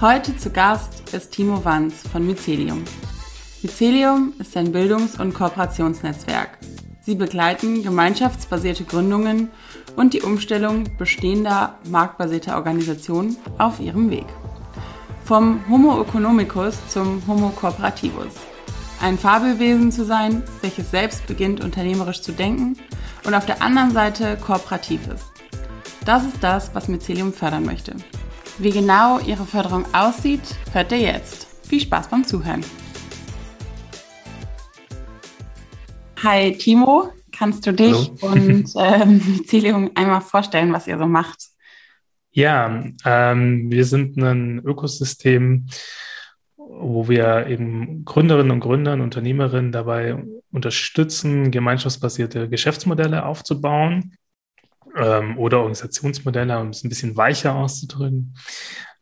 Heute zu Gast ist Timo Wanz von Mycelium. Mycelium ist ein Bildungs- und Kooperationsnetzwerk. Sie begleiten gemeinschaftsbasierte Gründungen und die Umstellung bestehender marktbasierter Organisationen auf ihrem Weg. Vom Homo economicus zum Homo cooperativus ein Fabelwesen zu sein, welches selbst beginnt unternehmerisch zu denken und auf der anderen Seite kooperativ ist. Das ist das, was Mycelium fördern möchte. Wie genau ihre Förderung aussieht, hört ihr jetzt. Viel Spaß beim Zuhören. Hi Timo, kannst du dich Hallo. und ähm, Mycelium einmal vorstellen, was ihr so macht? Ja, ähm, wir sind ein Ökosystem, wo wir eben Gründerinnen und Gründern, Unternehmerinnen dabei unterstützen, gemeinschaftsbasierte Geschäftsmodelle aufzubauen ähm, oder Organisationsmodelle, um es ein bisschen weicher auszudrücken.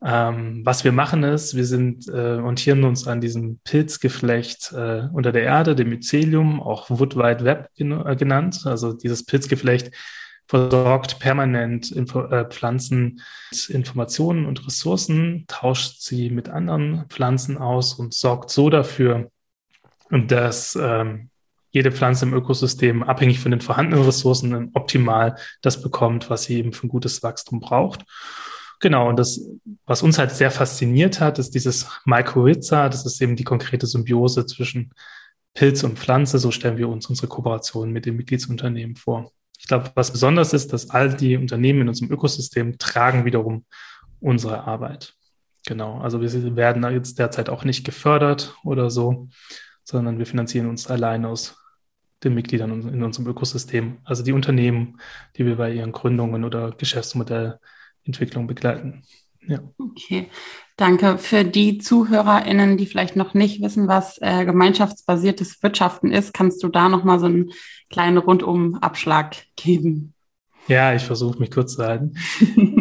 Ähm, was wir machen ist, wir sind, äh, orientieren uns an diesem Pilzgeflecht äh, unter der Erde, dem Mycelium, auch Wood Wide Web gen äh, genannt. Also dieses Pilzgeflecht versorgt permanent Info äh, Pflanzen mit Informationen und Ressourcen, tauscht sie mit anderen Pflanzen aus und sorgt so dafür, dass ähm, jede Pflanze im Ökosystem abhängig von den vorhandenen Ressourcen optimal das bekommt, was sie eben für ein gutes Wachstum braucht. Genau, und das, was uns halt sehr fasziniert hat, ist dieses Mycorrhiza, das ist eben die konkrete Symbiose zwischen Pilz und Pflanze. So stellen wir uns unsere Kooperation mit den Mitgliedsunternehmen vor. Ich glaube, was besonders ist, dass all die Unternehmen in unserem Ökosystem tragen wiederum unsere Arbeit. Genau, also wir werden jetzt derzeit auch nicht gefördert oder so, sondern wir finanzieren uns allein aus den Mitgliedern in unserem Ökosystem, also die Unternehmen, die wir bei ihren Gründungen oder Geschäftsmodellentwicklung begleiten. Ja. Okay, danke. Für die ZuhörerInnen, die vielleicht noch nicht wissen, was äh, gemeinschaftsbasiertes Wirtschaften ist, kannst du da nochmal so einen kleinen Rundumabschlag geben? Ja, ich versuche mich kurz zu halten.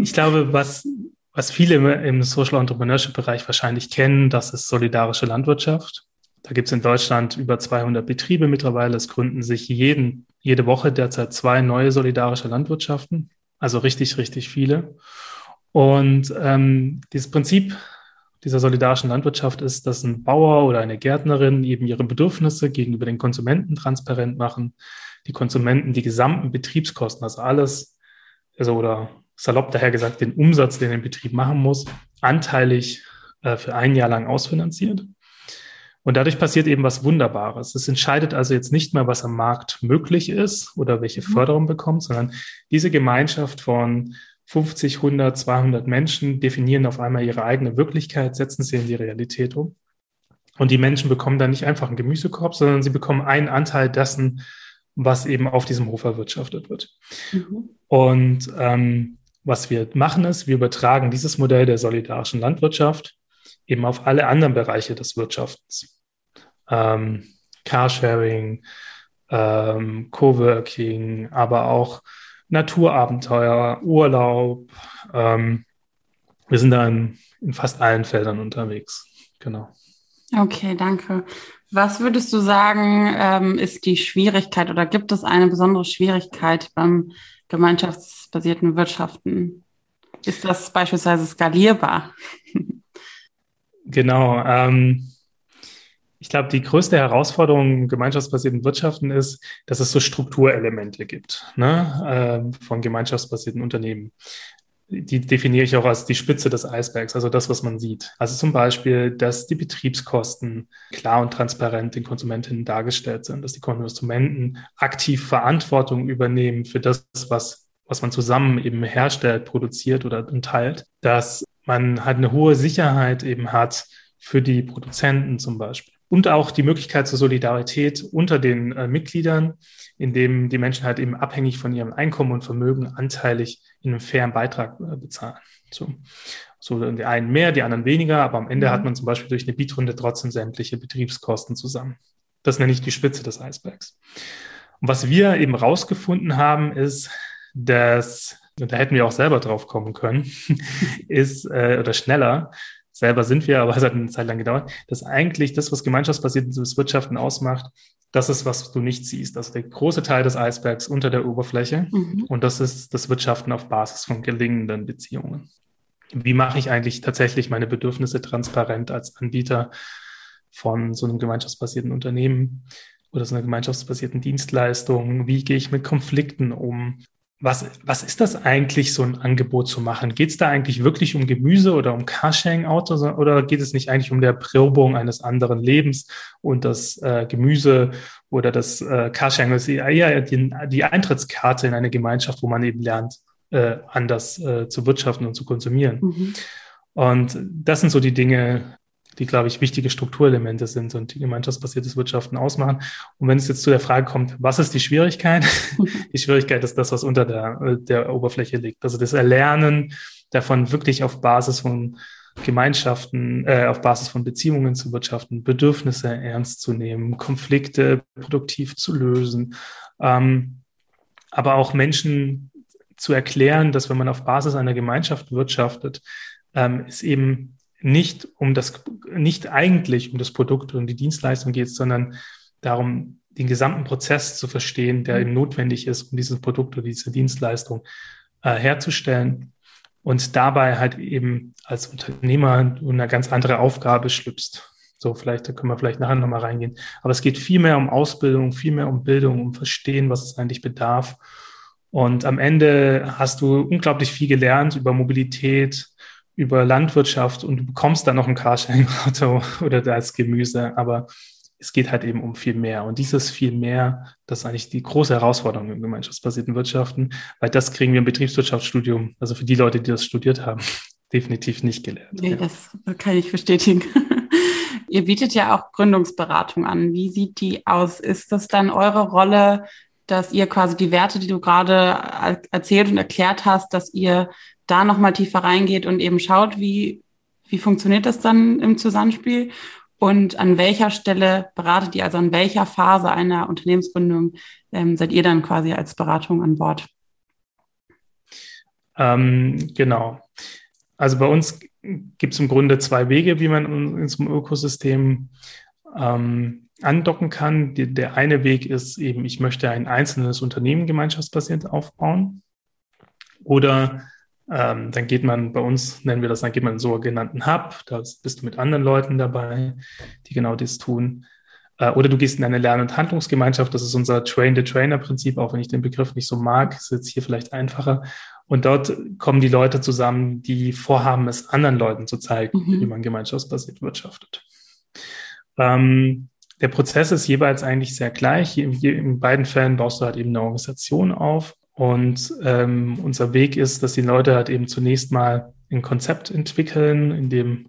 ich glaube, was, was viele im, im Social Entrepreneurship Bereich wahrscheinlich kennen, das ist solidarische Landwirtschaft. Da gibt es in Deutschland über 200 Betriebe mittlerweile. Es gründen sich jeden, jede Woche derzeit zwei neue solidarische Landwirtschaften. Also richtig, richtig viele. Und ähm, dieses Prinzip dieser solidarischen Landwirtschaft ist, dass ein Bauer oder eine Gärtnerin eben ihre Bedürfnisse gegenüber den Konsumenten transparent machen, die Konsumenten die gesamten Betriebskosten, also alles, also oder salopp daher gesagt, den Umsatz, den ein Betrieb machen muss, anteilig äh, für ein Jahr lang ausfinanziert. Und dadurch passiert eben was Wunderbares. Es entscheidet also jetzt nicht mehr, was am Markt möglich ist oder welche mhm. Förderung bekommt, sondern diese Gemeinschaft von 50, 100, 200 Menschen definieren auf einmal ihre eigene Wirklichkeit, setzen sie in die Realität um. Und die Menschen bekommen dann nicht einfach einen Gemüsekorb, sondern sie bekommen einen Anteil dessen, was eben auf diesem Hof erwirtschaftet wird. Mhm. Und ähm, was wir machen ist, wir übertragen dieses Modell der solidarischen Landwirtschaft eben auf alle anderen Bereiche des Wirtschaftens. Ähm, Carsharing, ähm, Coworking, aber auch Naturabenteuer, Urlaub. Ähm, wir sind da in, in fast allen Feldern unterwegs. Genau. Okay, danke. Was würdest du sagen, ähm, ist die Schwierigkeit oder gibt es eine besondere Schwierigkeit beim gemeinschaftsbasierten Wirtschaften? Ist das beispielsweise skalierbar? Genau. Ähm, ich glaube, die größte Herausforderung gemeinschaftsbasierten Wirtschaften ist, dass es so Strukturelemente gibt ne, äh, von gemeinschaftsbasierten Unternehmen. die definiere ich auch als die Spitze des Eisbergs, also das, was man sieht. Also zum Beispiel, dass die Betriebskosten klar und transparent den Konsumentinnen dargestellt sind, dass die Konsumenten aktiv Verantwortung übernehmen für das, was, was man zusammen eben herstellt, produziert oder teilt, dass man halt eine hohe Sicherheit eben hat für die Produzenten zum Beispiel. Und auch die Möglichkeit zur Solidarität unter den äh, Mitgliedern, indem die Menschen halt eben abhängig von ihrem Einkommen und Vermögen anteilig in einem fairen Beitrag äh, bezahlen. So. so die einen mehr, die anderen weniger, aber am Ende mhm. hat man zum Beispiel durch eine Bietrunde trotzdem sämtliche Betriebskosten zusammen. Das nenne ich die Spitze des Eisbergs. Und was wir eben rausgefunden haben, ist, dass, da hätten wir auch selber drauf kommen können, ist, äh, oder schneller, selber sind wir, aber es hat eine Zeit lang gedauert, dass eigentlich das, was gemeinschaftsbasiertes Wirtschaften ausmacht, das ist, was du nicht siehst. Das ist der große Teil des Eisbergs unter der Oberfläche. Mhm. Und das ist das Wirtschaften auf Basis von gelingenden Beziehungen. Wie mache ich eigentlich tatsächlich meine Bedürfnisse transparent als Anbieter von so einem gemeinschaftsbasierten Unternehmen oder so einer gemeinschaftsbasierten Dienstleistung? Wie gehe ich mit Konflikten um? Was, was ist das eigentlich, so ein Angebot zu machen? Geht es da eigentlich wirklich um Gemüse oder um Carsharing-Autos oder geht es nicht eigentlich um der Probung eines anderen Lebens und das äh, Gemüse oder das äh, Carsharing ist eher die, die Eintrittskarte in eine Gemeinschaft, wo man eben lernt, äh, anders äh, zu wirtschaften und zu konsumieren. Mhm. Und das sind so die Dinge, die, glaube ich, wichtige Strukturelemente sind und die gemeinschaftsbasiertes Wirtschaften ausmachen. Und wenn es jetzt zu der Frage kommt, was ist die Schwierigkeit? die Schwierigkeit ist das, was unter der, der Oberfläche liegt. Also das Erlernen davon wirklich auf Basis von Gemeinschaften, äh, auf Basis von Beziehungen zu wirtschaften, Bedürfnisse ernst zu nehmen, Konflikte produktiv zu lösen, ähm, aber auch Menschen zu erklären, dass wenn man auf Basis einer Gemeinschaft wirtschaftet, ähm, ist eben nicht um das, nicht eigentlich um das Produkt und die Dienstleistung geht, sondern darum, den gesamten Prozess zu verstehen, der eben notwendig ist, um dieses Produkt oder diese Dienstleistung äh, herzustellen und dabei halt eben als Unternehmer eine ganz andere Aufgabe schlüpfst. So, vielleicht, da können wir vielleicht nachher nochmal reingehen. Aber es geht viel mehr um Ausbildung, viel mehr um Bildung, um Verstehen, was es eigentlich bedarf. Und am Ende hast du unglaublich viel gelernt über Mobilität, über Landwirtschaft und du bekommst dann noch ein Carsharing-Auto oder das Gemüse, aber es geht halt eben um viel mehr. Und dieses viel mehr, das ist eigentlich die große Herausforderung im gemeinschaftsbasierten Wirtschaften, weil das kriegen wir im Betriebswirtschaftsstudium, also für die Leute, die das studiert haben, definitiv nicht gelernt. Nee, ja. das kann ich bestätigen. Ihr bietet ja auch Gründungsberatung an. Wie sieht die aus? Ist das dann eure Rolle, dass ihr quasi die Werte, die du gerade erzählt und erklärt hast, dass ihr da nochmal tiefer reingeht und eben schaut, wie, wie funktioniert das dann im Zusammenspiel und an welcher Stelle beratet ihr, also an welcher Phase einer Unternehmensgründung ähm, seid ihr dann quasi als Beratung an Bord? Ähm, genau. Also bei uns gibt es im Grunde zwei Wege, wie man in unserem Ökosystem ähm, andocken kann. Die, der eine Weg ist eben, ich möchte ein einzelnes Unternehmen gemeinschaftsbasiert aufbauen. Oder ähm, dann geht man bei uns, nennen wir das, dann geht man in einen sogenannten Hub, da bist du mit anderen Leuten dabei, die genau das tun. Äh, oder du gehst in eine Lern- und Handlungsgemeinschaft, das ist unser Train-the-Trainer-Prinzip, auch wenn ich den Begriff nicht so mag, ist jetzt hier vielleicht einfacher. Und dort kommen die Leute zusammen, die vorhaben, es anderen Leuten zu zeigen, mhm. wie man gemeinschaftsbasiert wirtschaftet. Ähm, der Prozess ist jeweils eigentlich sehr gleich. In, in beiden Fällen baust du halt eben eine Organisation auf und ähm, unser Weg ist, dass die Leute halt eben zunächst mal ein Konzept entwickeln, in dem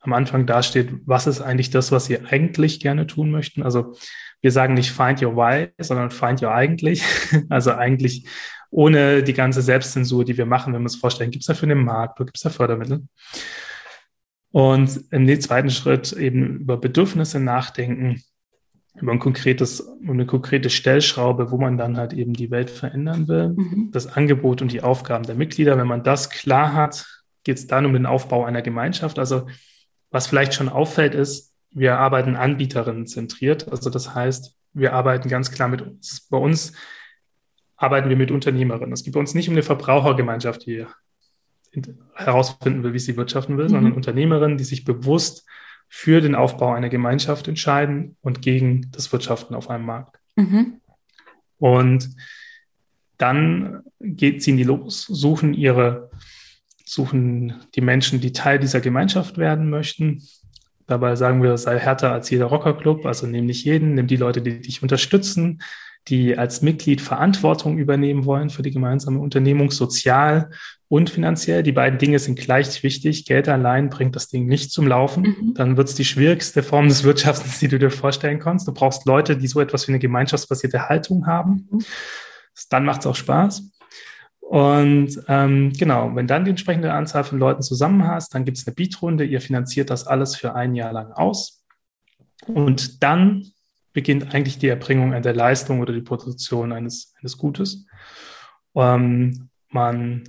am Anfang dasteht, was ist eigentlich das, was sie eigentlich gerne tun möchten. Also wir sagen nicht find your why, sondern find your eigentlich. Also eigentlich ohne die ganze Selbstzensur, die wir machen, wenn wir uns vorstellen, gibt es dafür einen Markt, gibt es da Fördermittel? Und im zweiten Schritt eben über Bedürfnisse nachdenken über ein konkretes, eine konkrete Stellschraube, wo man dann halt eben die Welt verändern will. Mhm. Das Angebot und die Aufgaben der Mitglieder. Wenn man das klar hat, geht es dann um den Aufbau einer Gemeinschaft. Also was vielleicht schon auffällt, ist, wir arbeiten Anbieterinnen zentriert. Also das heißt, wir arbeiten ganz klar mit uns. Bei uns arbeiten wir mit Unternehmerinnen. Es geht bei uns nicht um eine Verbrauchergemeinschaft, die herausfinden will, wie sie wirtschaften will, mhm. sondern Unternehmerinnen, die sich bewusst für den Aufbau einer Gemeinschaft entscheiden und gegen das Wirtschaften auf einem Markt. Mhm. Und dann geht, ziehen die los, suchen ihre suchen die Menschen, die Teil dieser Gemeinschaft werden möchten. Dabei sagen wir, sei härter als jeder Rockerclub, also nimm nicht jeden, nimm die Leute, die dich unterstützen, die als Mitglied Verantwortung übernehmen wollen für die gemeinsame Unternehmung, sozial und finanziell. Die beiden Dinge sind gleich wichtig. Geld allein bringt das Ding nicht zum Laufen. Mhm. Dann wird es die schwierigste Form des Wirtschaftens, die du dir vorstellen kannst. Du brauchst Leute, die so etwas wie eine gemeinschaftsbasierte Haltung haben. Mhm. Dann macht es auch Spaß. Und ähm, genau, wenn dann die entsprechende Anzahl von Leuten zusammen hast, dann gibt es eine Beatrunde, ihr finanziert das alles für ein Jahr lang aus. Und dann beginnt eigentlich die Erbringung der Leistung oder die Produktion eines, eines Gutes. Ähm, man,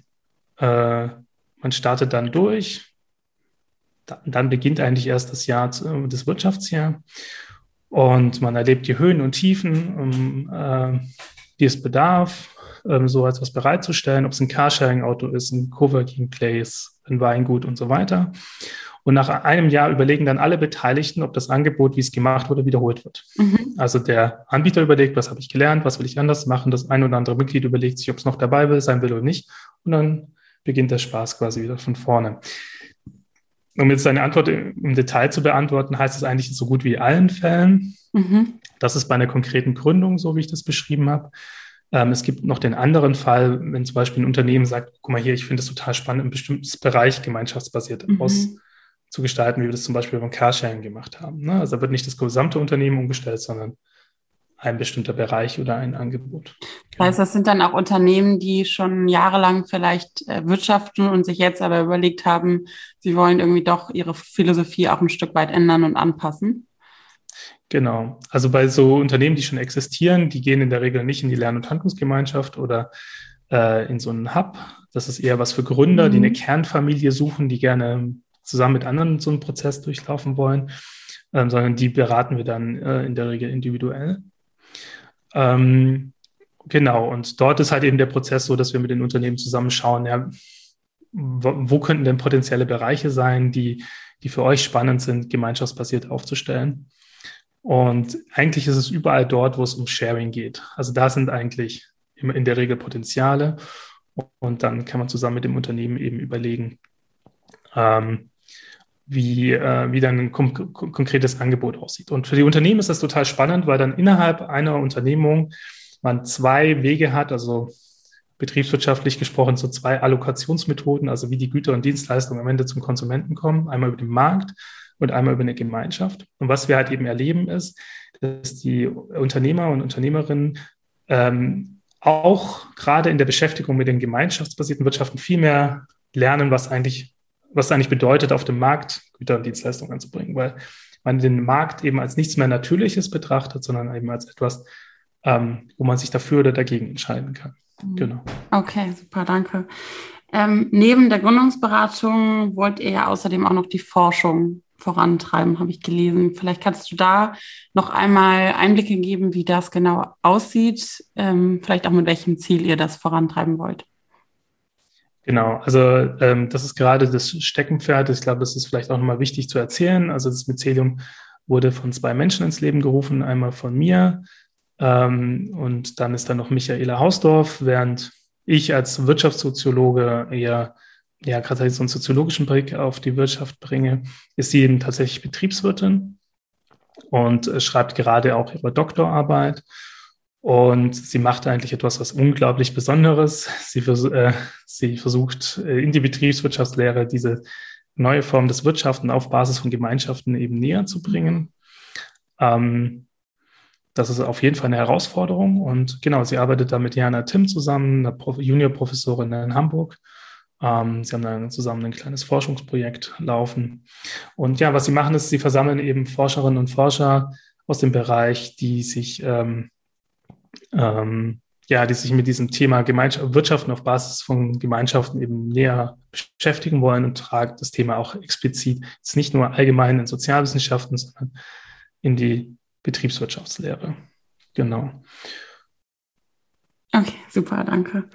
äh, man startet dann durch, dann, dann beginnt eigentlich erst das Jahr, das Wirtschaftsjahr und man erlebt die Höhen und Tiefen, um, äh, die es bedarf ähm, so etwas bereitzustellen, ob es ein Carsharing-Auto ist, ein Coworking Place, ein Weingut und so weiter. Und nach einem Jahr überlegen dann alle Beteiligten, ob das Angebot, wie es gemacht wurde, wiederholt wird. Mhm. Also der Anbieter überlegt, was habe ich gelernt, was will ich anders machen. Das ein oder andere Mitglied überlegt sich, ob es noch dabei will, sein will oder nicht. Und dann beginnt der Spaß quasi wieder von vorne. Um jetzt deine Antwort im Detail zu beantworten, heißt es eigentlich so gut wie allen Fällen. Mhm. Das ist bei einer konkreten Gründung, so wie ich das beschrieben habe. Ähm, es gibt noch den anderen Fall, wenn zum Beispiel ein Unternehmen sagt, guck mal hier, ich finde es total spannend, ein bestimmtes Bereich gemeinschaftsbasiert mhm. auszugestalten, wie wir das zum Beispiel beim Carsharing gemacht haben. Ne? Also da wird nicht das gesamte Unternehmen umgestellt, sondern ein bestimmter Bereich oder ein Angebot. Das heißt, das sind dann auch Unternehmen, die schon jahrelang vielleicht äh, wirtschaften und sich jetzt aber überlegt haben, sie wollen irgendwie doch ihre Philosophie auch ein Stück weit ändern und anpassen. Genau. Also bei so Unternehmen, die schon existieren, die gehen in der Regel nicht in die Lern- und Handlungsgemeinschaft oder äh, in so einen Hub. Das ist eher was für Gründer, mhm. die eine mhm. Kernfamilie suchen, die gerne zusammen mit anderen so einen Prozess durchlaufen wollen, ähm, sondern die beraten wir dann äh, in der Regel individuell. Ähm, genau. Und dort ist halt eben der Prozess so, dass wir mit den Unternehmen zusammenschauen, ja, wo, wo könnten denn potenzielle Bereiche sein, die, die für euch spannend sind, gemeinschaftsbasiert aufzustellen. Und eigentlich ist es überall dort, wo es um Sharing geht. Also da sind eigentlich immer in der Regel Potenziale. Und dann kann man zusammen mit dem Unternehmen eben überlegen, ähm, wie, äh, wie dann ein kon konkretes Angebot aussieht. Und für die Unternehmen ist das total spannend, weil dann innerhalb einer Unternehmung man zwei Wege hat, also betriebswirtschaftlich gesprochen so zwei Allokationsmethoden, also wie die Güter und Dienstleistungen am Ende zum Konsumenten kommen, einmal über den Markt und einmal über eine Gemeinschaft. Und was wir halt eben erleben ist, dass die Unternehmer und Unternehmerinnen ähm, auch gerade in der Beschäftigung mit den gemeinschaftsbasierten Wirtschaften viel mehr lernen, was eigentlich, was eigentlich bedeutet, auf dem Markt Güter und Dienstleistungen anzubringen, weil man den Markt eben als nichts mehr Natürliches betrachtet, sondern eben als etwas, ähm, wo man sich dafür oder dagegen entscheiden kann. Mhm. Genau. Okay, super, danke. Ähm, neben der Gründungsberatung wollt ihr ja außerdem auch noch die Forschung vorantreiben, habe ich gelesen. Vielleicht kannst du da noch einmal Einblicke geben, wie das genau aussieht, ähm, vielleicht auch mit welchem Ziel ihr das vorantreiben wollt. Genau, also ähm, das ist gerade das Steckenpferd. Ich glaube, das ist vielleicht auch nochmal wichtig zu erzählen. Also das Mycelium wurde von zwei Menschen ins Leben gerufen, einmal von mir ähm, und dann ist da noch Michaela Hausdorf, während ich als Wirtschaftssoziologe eher ja, gerade so einen soziologischen Blick auf die Wirtschaft bringe, ist sie eben tatsächlich Betriebswirtin und äh, schreibt gerade auch ihre Doktorarbeit. Und sie macht eigentlich etwas, was unglaublich Besonderes. Sie, vers äh, sie versucht äh, in die Betriebswirtschaftslehre diese neue Form des Wirtschaften auf Basis von Gemeinschaften eben näher zu bringen. Ähm, das ist auf jeden Fall eine Herausforderung. Und genau, sie arbeitet da mit Jana Tim zusammen, einer Juniorprofessorin in Hamburg. Ähm, sie haben dann zusammen ein kleines Forschungsprojekt laufen. Und ja, was sie machen, ist, sie versammeln eben Forscherinnen und Forscher aus dem Bereich, die sich, ähm, ähm, ja, die sich mit diesem Thema Gemeinschaft, Wirtschaften auf Basis von Gemeinschaften eben näher beschäftigen wollen und tragen das Thema auch explizit jetzt nicht nur allgemein in Sozialwissenschaften, sondern in die Betriebswirtschaftslehre. Genau. Okay, super, danke.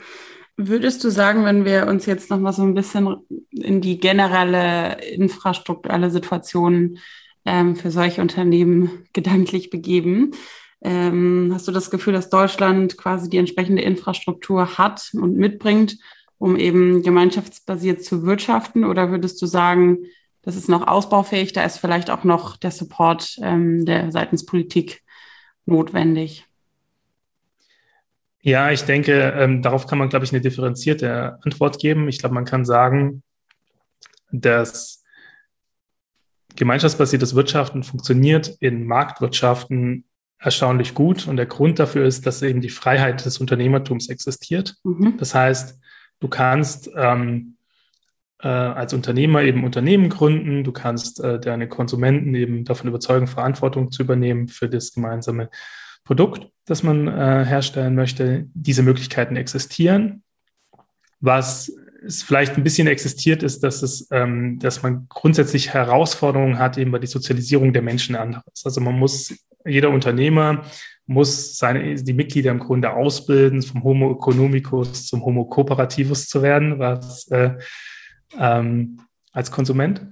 Würdest du sagen, wenn wir uns jetzt noch mal so ein bisschen in die generelle infrastrukturelle Situation ähm, für solche Unternehmen gedanklich begeben, ähm, hast du das Gefühl, dass Deutschland quasi die entsprechende Infrastruktur hat und mitbringt, um eben gemeinschaftsbasiert zu wirtschaften? Oder würdest du sagen, das ist noch ausbaufähig, da ist vielleicht auch noch der Support ähm, der seitens Politik notwendig? Ja, ich denke, ähm, darauf kann man, glaube ich, eine differenzierte Antwort geben. Ich glaube, man kann sagen, dass gemeinschaftsbasiertes Wirtschaften funktioniert in Marktwirtschaften erstaunlich gut. Und der Grund dafür ist, dass eben die Freiheit des Unternehmertums existiert. Mhm. Das heißt, du kannst ähm, äh, als Unternehmer eben Unternehmen gründen, du kannst äh, deine Konsumenten eben davon überzeugen, Verantwortung zu übernehmen für das gemeinsame Produkt, das man äh, herstellen möchte. Diese Möglichkeiten existieren. Was es vielleicht ein bisschen existiert, ist, dass es, ähm, dass man grundsätzlich Herausforderungen hat, eben bei der Sozialisierung der Menschen anderes. Also man muss, jeder Unternehmer muss seine, die Mitglieder im Grunde ausbilden, vom Homo economicus zum Homo cooperativus zu werden, was äh, ähm, als Konsument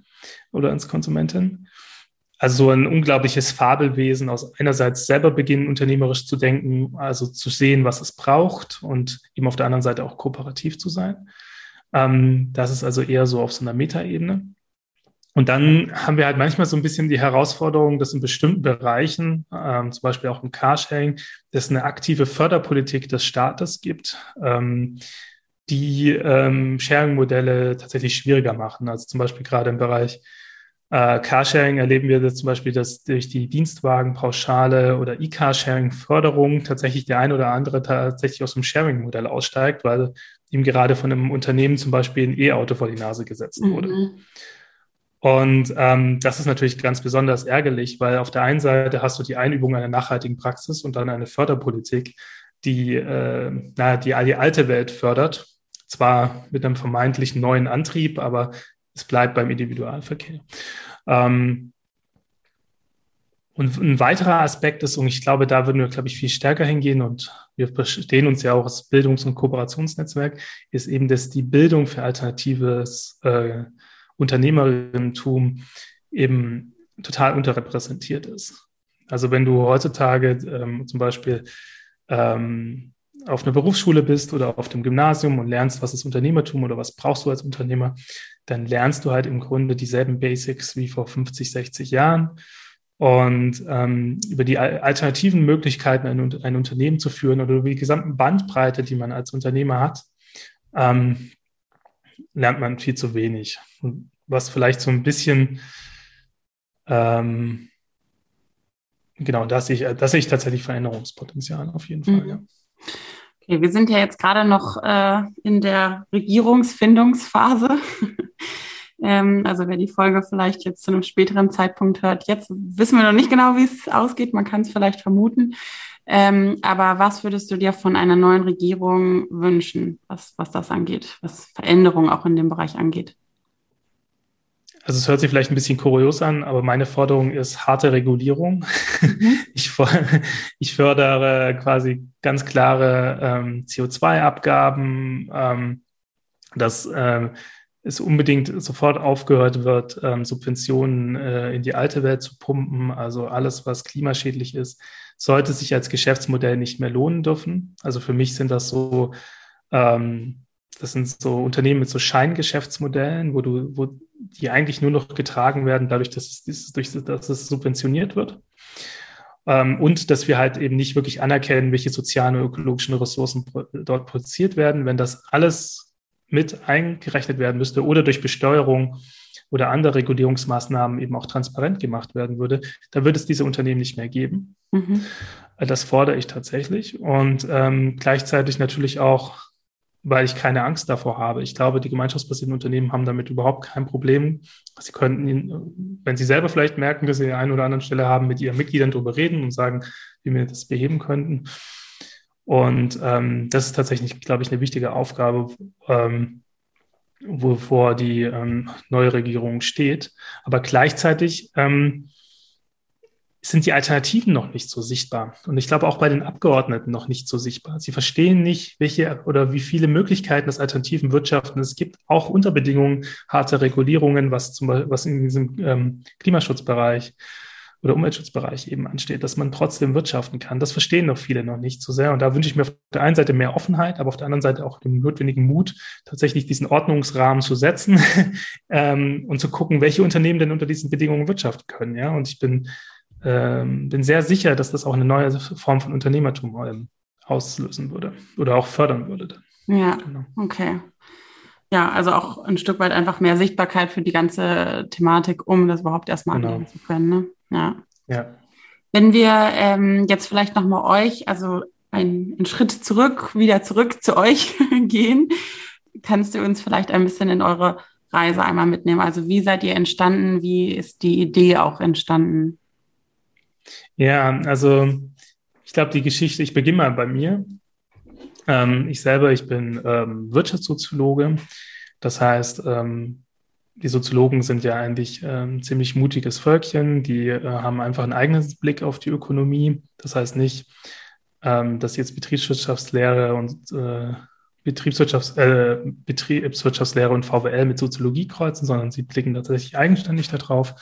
oder als Konsumentin. Also so ein unglaubliches Fabelwesen aus einerseits selber beginnen, unternehmerisch zu denken, also zu sehen, was es braucht und eben auf der anderen Seite auch kooperativ zu sein. Ähm, das ist also eher so auf so einer Metaebene. Und dann haben wir halt manchmal so ein bisschen die Herausforderung, dass in bestimmten Bereichen, ähm, zum Beispiel auch im Carsharing, dass eine aktive Förderpolitik des Staates gibt, ähm, die ähm, Sharing-Modelle tatsächlich schwieriger machen. Also zum Beispiel gerade im Bereich äh, Carsharing erleben wir das zum Beispiel, dass durch die Dienstwagenpauschale oder E-Carsharing-Förderung tatsächlich der ein oder andere tatsächlich aus dem Sharing-Modell aussteigt, weil ihm gerade von einem Unternehmen zum Beispiel ein E-Auto vor die Nase gesetzt wurde. Mhm. Und ähm, das ist natürlich ganz besonders ärgerlich, weil auf der einen Seite hast du die Einübung einer nachhaltigen Praxis und dann eine Förderpolitik, die, äh, na, die die alte Welt fördert zwar mit einem vermeintlichen neuen Antrieb, aber es bleibt beim Individualverkehr. Ähm, und ein weiterer Aspekt ist, und ich glaube, da würden wir, glaube ich, viel stärker hingehen und wir verstehen uns ja auch als Bildungs- und Kooperationsnetzwerk, ist eben, dass die Bildung für alternatives äh, Unternehmerinnentum eben total unterrepräsentiert ist. Also wenn du heutzutage ähm, zum Beispiel ähm, auf einer Berufsschule bist oder auf dem Gymnasium und lernst, was ist Unternehmertum oder was brauchst du als Unternehmer, dann lernst du halt im Grunde dieselben Basics wie vor 50, 60 Jahren. Und ähm, über die alternativen Möglichkeiten, ein, ein, Unternehmen zu führen oder über die gesamte Bandbreite, die man als Unternehmer hat, ähm, lernt man viel zu wenig. was vielleicht so ein bisschen, ähm, genau, da sehe ich, da sehe ich tatsächlich Veränderungspotenzial auf jeden Fall, mhm. ja. Okay, wir sind ja jetzt gerade noch äh, in der Regierungsfindungsphase. Ähm, also wer die Folge vielleicht jetzt zu einem späteren Zeitpunkt hört, jetzt wissen wir noch nicht genau, wie es ausgeht. Man kann es vielleicht vermuten. Ähm, aber was würdest du dir von einer neuen Regierung wünschen, was, was das angeht, was Veränderungen auch in dem Bereich angeht? also es hört sich vielleicht ein bisschen kurios an, aber meine Forderung ist harte Regulierung. Mhm. Ich, ich, fördere quasi ganz klare ähm, CO2-Abgaben, ähm, dass ähm, es unbedingt sofort aufgehört wird, ähm, Subventionen äh, in die alte Welt zu pumpen. Also alles, was klimaschädlich ist, sollte sich als Geschäftsmodell nicht mehr lohnen dürfen. Also für mich sind das so ähm, das sind so Unternehmen mit so Scheingeschäftsmodellen, wo du, wo die eigentlich nur noch getragen werden, dadurch, dass es, durch, dass es subventioniert wird. Ähm, und dass wir halt eben nicht wirklich anerkennen, welche sozialen und ökologischen Ressourcen dort produziert werden. Wenn das alles mit eingerechnet werden müsste oder durch Besteuerung oder andere Regulierungsmaßnahmen eben auch transparent gemacht werden würde, dann würde es diese Unternehmen nicht mehr geben. Mhm. Das fordere ich tatsächlich. Und ähm, gleichzeitig natürlich auch weil ich keine Angst davor habe. Ich glaube, die gemeinschaftsbasierten Unternehmen haben damit überhaupt kein Problem. Sie könnten, wenn sie selber vielleicht merken, dass sie an einer oder anderen Stelle haben, mit ihren Mitgliedern darüber reden und sagen, wie wir das beheben könnten. Und ähm, das ist tatsächlich, glaube ich, eine wichtige Aufgabe, ähm, wovor die ähm, neue Regierung steht. Aber gleichzeitig ähm, sind die Alternativen noch nicht so sichtbar. Und ich glaube auch bei den Abgeordneten noch nicht so sichtbar. Sie verstehen nicht, welche oder wie viele Möglichkeiten des alternativen Wirtschaften es gibt, auch unter Bedingungen harte Regulierungen, was zum Beispiel, was in diesem ähm, Klimaschutzbereich oder Umweltschutzbereich eben ansteht, dass man trotzdem wirtschaften kann. Das verstehen noch viele noch nicht so sehr. Und da wünsche ich mir auf der einen Seite mehr Offenheit, aber auf der anderen Seite auch den notwendigen Mut, tatsächlich diesen Ordnungsrahmen zu setzen ähm, und zu gucken, welche Unternehmen denn unter diesen Bedingungen wirtschaften können. Ja, und ich bin, ähm, bin sehr sicher, dass das auch eine neue Form von Unternehmertum ähm, auslösen würde oder auch fördern würde. Dann. Ja, genau. okay. Ja, also auch ein Stück weit einfach mehr Sichtbarkeit für die ganze Thematik, um das überhaupt erstmal genau. angehen zu können. Ne? Ja. ja. Wenn wir ähm, jetzt vielleicht nochmal euch, also einen, einen Schritt zurück, wieder zurück zu euch gehen, kannst du uns vielleicht ein bisschen in eure Reise einmal mitnehmen? Also wie seid ihr entstanden? Wie ist die Idee auch entstanden? Ja, also ich glaube, die Geschichte, ich beginne mal bei mir. Ähm, ich selber, ich bin ähm, Wirtschaftssoziologe. Das heißt, ähm, die Soziologen sind ja eigentlich ähm, ziemlich mutiges Völkchen. Die äh, haben einfach einen eigenen Blick auf die Ökonomie. Das heißt nicht, ähm, dass jetzt Betriebswirtschaftslehre und äh, Betriebswirtschafts-, äh, Betriebswirtschaftslehre und VWL mit Soziologie kreuzen, sondern sie blicken tatsächlich eigenständig darauf.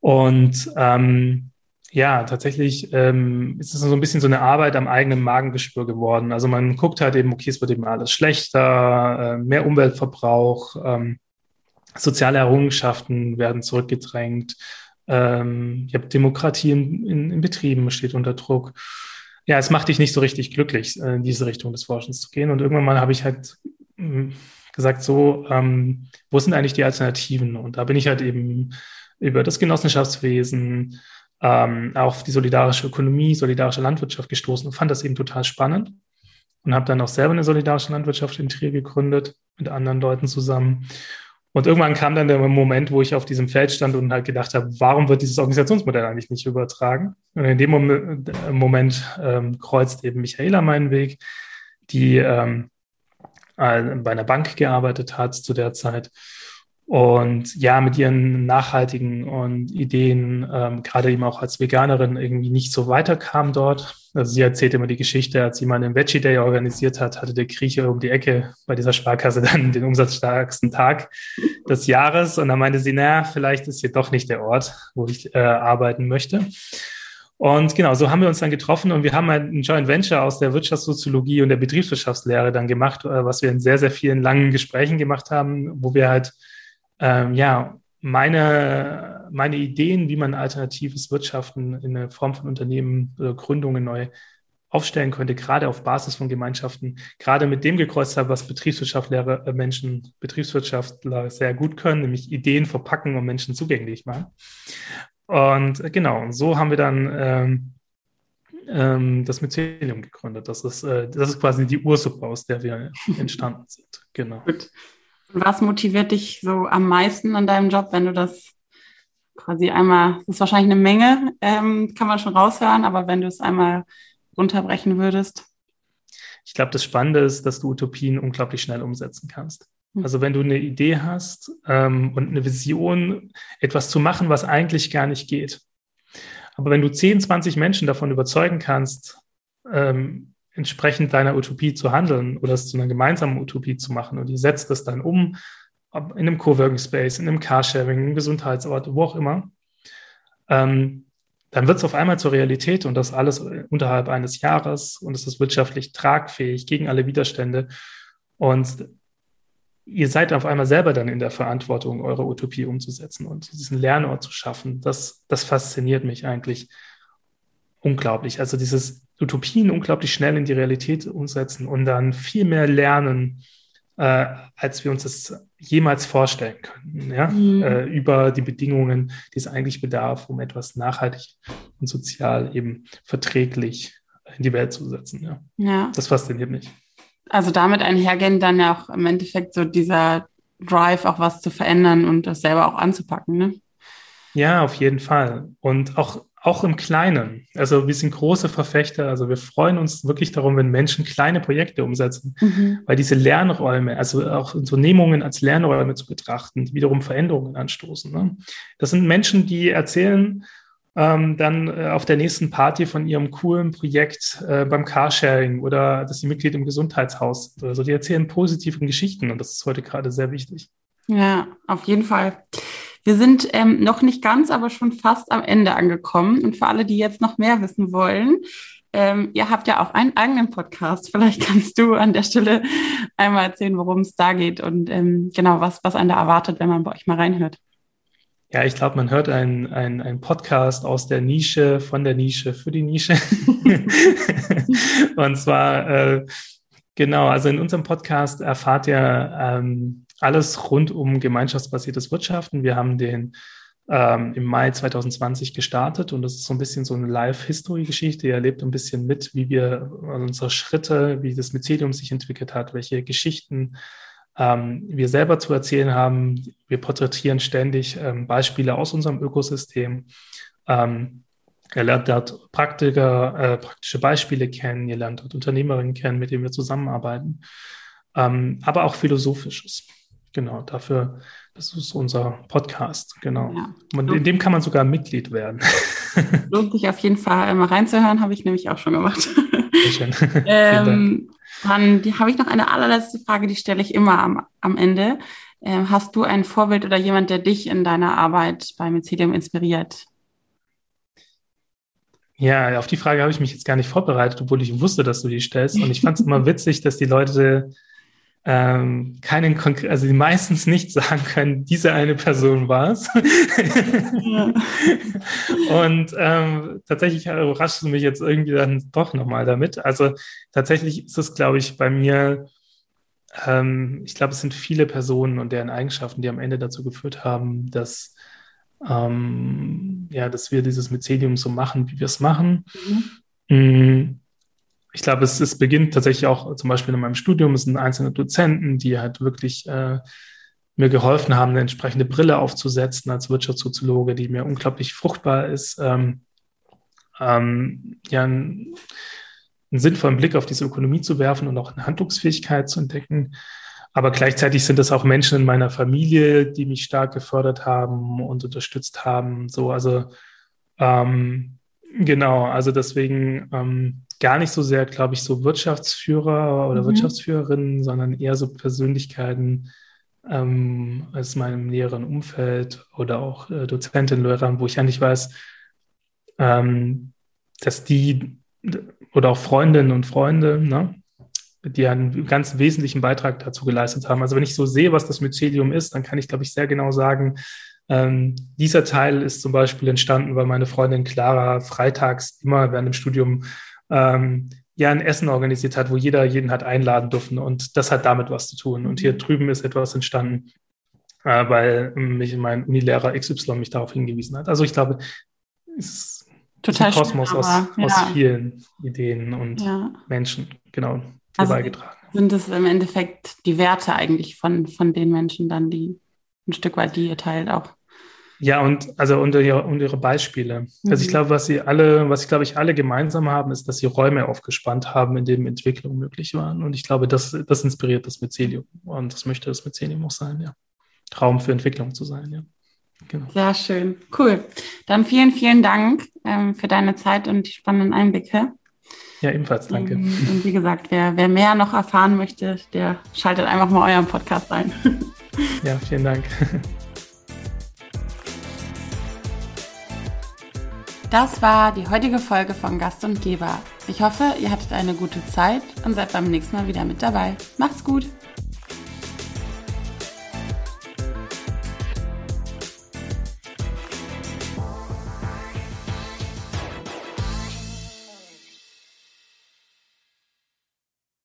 Und ähm, ja, tatsächlich ähm, ist es so ein bisschen so eine Arbeit am eigenen Magengeschwür geworden. Also man guckt halt eben, okay, es wird eben alles schlechter, äh, mehr Umweltverbrauch, ähm, soziale Errungenschaften werden zurückgedrängt. Ähm, ich habe Demokratie in, in, in, Betrieben steht unter Druck. Ja, es macht dich nicht so richtig glücklich, äh, in diese Richtung des Forschens zu gehen. Und irgendwann mal habe ich halt hm, gesagt, so, ähm, wo sind eigentlich die Alternativen? Und da bin ich halt eben über das Genossenschaftswesen, ähm, auf die solidarische Ökonomie, solidarische Landwirtschaft gestoßen und fand das eben total spannend und habe dann auch selber eine solidarische Landwirtschaft in Trier gegründet mit anderen Leuten zusammen. Und irgendwann kam dann der Moment, wo ich auf diesem Feld stand und halt gedacht habe, warum wird dieses Organisationsmodell eigentlich nicht übertragen? Und in dem Moment, äh, Moment ähm, kreuzt eben Michaela meinen Weg, die ähm, äh, bei einer Bank gearbeitet hat zu der Zeit und ja, mit ihren nachhaltigen und Ideen, ähm, gerade eben auch als Veganerin, irgendwie nicht so weiterkam dort. Also sie erzählt immer die Geschichte, als sie mal einen Veggie Day organisiert hat, hatte der Grieche um die Ecke bei dieser Sparkasse dann den umsatzstärksten Tag des Jahres. Und dann meinte sie, naja, vielleicht ist hier doch nicht der Ort, wo ich äh, arbeiten möchte. Und genau, so haben wir uns dann getroffen und wir haben ein Joint Venture aus der Wirtschaftssoziologie und der Betriebswirtschaftslehre dann gemacht, äh, was wir in sehr, sehr vielen langen Gesprächen gemacht haben, wo wir halt ähm, ja, meine, meine Ideen, wie man alternatives Wirtschaften in der Form von Unternehmen oder Gründungen neu aufstellen könnte, gerade auf Basis von Gemeinschaften, gerade mit dem gekreuzt habe, was Betriebswirtschaftler äh, Menschen, Betriebswirtschaftler sehr gut können, nämlich Ideen verpacken und Menschen zugänglich machen. Und äh, genau, so haben wir dann ähm, ähm, das Mycelium gegründet. Das ist, äh, das ist quasi die Ursuppe, aus der wir entstanden sind. Genau. Gut. Was motiviert dich so am meisten an deinem Job, wenn du das quasi einmal, das ist wahrscheinlich eine Menge, ähm, kann man schon raushören, aber wenn du es einmal runterbrechen würdest? Ich glaube, das Spannende ist, dass du Utopien unglaublich schnell umsetzen kannst. Hm. Also wenn du eine Idee hast ähm, und eine Vision, etwas zu machen, was eigentlich gar nicht geht. Aber wenn du 10, 20 Menschen davon überzeugen kannst, ähm, entsprechend deiner Utopie zu handeln oder es zu einer gemeinsamen Utopie zu machen und ihr setzt das dann um in einem Coworking Space, in einem Carsharing, im Gesundheitsort, wo auch immer, ähm, dann wird es auf einmal zur Realität und das alles unterhalb eines Jahres und es ist wirtschaftlich tragfähig gegen alle Widerstände und ihr seid auf einmal selber dann in der Verantwortung, eure Utopie umzusetzen und diesen Lernort zu schaffen. Das, das fasziniert mich eigentlich unglaublich. Also dieses Utopien unglaublich schnell in die Realität umsetzen und dann viel mehr lernen, äh, als wir uns das jemals vorstellen können, ja? Mhm. Äh, über die Bedingungen, die es eigentlich bedarf, um etwas nachhaltig und sozial eben verträglich in die Welt zu setzen. Ja. ja. Das fasziniert mich. Also damit einhergehend dann ja auch im Endeffekt so dieser Drive, auch was zu verändern und das selber auch anzupacken, ne? Ja, auf jeden Fall. Und auch auch im Kleinen. Also wir sind große Verfechter, also wir freuen uns wirklich darum, wenn Menschen kleine Projekte umsetzen, mhm. weil diese Lernräume, also auch Unternehmungen als Lernräume zu betrachten, die wiederum Veränderungen anstoßen. Ne? Das sind Menschen, die erzählen ähm, dann äh, auf der nächsten Party von ihrem coolen Projekt äh, beim Carsharing oder dass sie Mitglied im Gesundheitshaus sind. Also die erzählen positiven Geschichten und das ist heute gerade sehr wichtig. Ja, auf jeden Fall. Wir sind ähm, noch nicht ganz, aber schon fast am Ende angekommen. Und für alle, die jetzt noch mehr wissen wollen, ähm, ihr habt ja auch einen eigenen Podcast. Vielleicht kannst du an der Stelle einmal erzählen, worum es da geht und ähm, genau, was, was einen da erwartet, wenn man bei euch mal reinhört. Ja, ich glaube, man hört einen ein Podcast aus der Nische, von der Nische, für die Nische. und zwar, äh, genau, also in unserem Podcast erfahrt ihr ähm, alles rund um gemeinschaftsbasiertes Wirtschaften. Wir haben den ähm, im Mai 2020 gestartet und das ist so ein bisschen so eine Live-History-Geschichte. Ihr erlebt ein bisschen mit, wie wir also unsere Schritte, wie das Mycelium sich entwickelt hat, welche Geschichten ähm, wir selber zu erzählen haben. Wir porträtieren ständig ähm, Beispiele aus unserem Ökosystem. Ähm, Ihr lernt dort Praktiker, äh, praktische Beispiele kennen, ihr lernt dort Unternehmerinnen kennen, mit denen wir zusammenarbeiten, ähm, aber auch Philosophisches. Genau, dafür, das ist unser Podcast, genau. Ja. Und in dem kann man sogar Mitglied werden. Lohnt sich auf jeden Fall mal reinzuhören, habe ich nämlich auch schon gemacht. Sehr schön. ähm, dann habe ich noch eine allerletzte Frage, die stelle ich immer am, am Ende. Ähm, hast du ein Vorbild oder jemand, der dich in deiner Arbeit bei Mycelium inspiriert? Ja, auf die Frage habe ich mich jetzt gar nicht vorbereitet, obwohl ich wusste, dass du die stellst. Und ich fand es immer witzig, dass die Leute ähm, keinen konkret, also die meistens nicht sagen können, diese eine Person war es. Ja. Und ähm, tatsächlich überrascht es mich jetzt irgendwie dann doch nochmal damit. Also tatsächlich ist es, glaube ich, bei mir, ähm, ich glaube, es sind viele Personen und deren Eigenschaften, die am Ende dazu geführt haben, dass ähm, ja, dass wir dieses Mycelium so machen, wie wir es machen. Mhm. Ich glaube, es, es beginnt tatsächlich auch zum Beispiel in meinem Studium, es sind einzelne Dozenten, die halt wirklich äh, mir geholfen haben, eine entsprechende Brille aufzusetzen als Wirtschaftssoziologe, die mir unglaublich fruchtbar ist, ähm, ähm, ja, einen, einen sinnvollen Blick auf diese Ökonomie zu werfen und auch eine Handlungsfähigkeit zu entdecken. Aber gleichzeitig sind es auch Menschen in meiner Familie, die mich stark gefördert haben und unterstützt haben. So, also ähm, genau, also deswegen ähm, gar nicht so sehr, glaube ich, so Wirtschaftsführer oder mhm. Wirtschaftsführerinnen, sondern eher so Persönlichkeiten ähm, aus meinem näheren Umfeld oder auch äh, Dozentinnen, Lehrern, wo ich eigentlich weiß, ähm, dass die oder auch Freundinnen und Freunde, ne, die einen ganz wesentlichen Beitrag dazu geleistet haben. Also wenn ich so sehe, was das Mycelium ist, dann kann ich, glaube ich, sehr genau sagen, ähm, dieser Teil ist zum Beispiel entstanden, weil meine Freundin Clara freitags immer während dem Studium ähm, ja ein Essen organisiert hat, wo jeder jeden hat einladen dürfen und das hat damit was zu tun. Und hier mhm. drüben ist etwas entstanden, äh, weil mich mein Unilehrer XY mich darauf hingewiesen hat. Also ich glaube, es ist ein Kosmos schön, aus, ja. aus vielen Ideen und ja. Menschen, genau, also beigetragen. Sind es im Endeffekt die Werte eigentlich von, von den Menschen dann, die ein Stück weit die ihr teilt auch? Ja, und also und ihre, und ihre Beispiele. Mhm. Also ich mhm. glaube, was sie alle, was ich glaube ich alle gemeinsam haben, ist, dass sie Räume aufgespannt haben, in denen Entwicklung möglich waren. Und ich glaube, das, das inspiriert das Mycelium. Und das möchte das Mycelium auch sein, ja. Raum für Entwicklung zu sein, ja. Genau. Sehr schön. Cool. Dann vielen, vielen Dank ähm, für deine Zeit und die spannenden Einblicke. Ja, ebenfalls danke. Ähm, und wie gesagt, wer, wer mehr noch erfahren möchte, der schaltet einfach mal euren Podcast ein. Ja, vielen Dank. Das war die heutige Folge von Gast und Geber. Ich hoffe, ihr hattet eine gute Zeit und seid beim nächsten Mal wieder mit dabei. Macht's gut!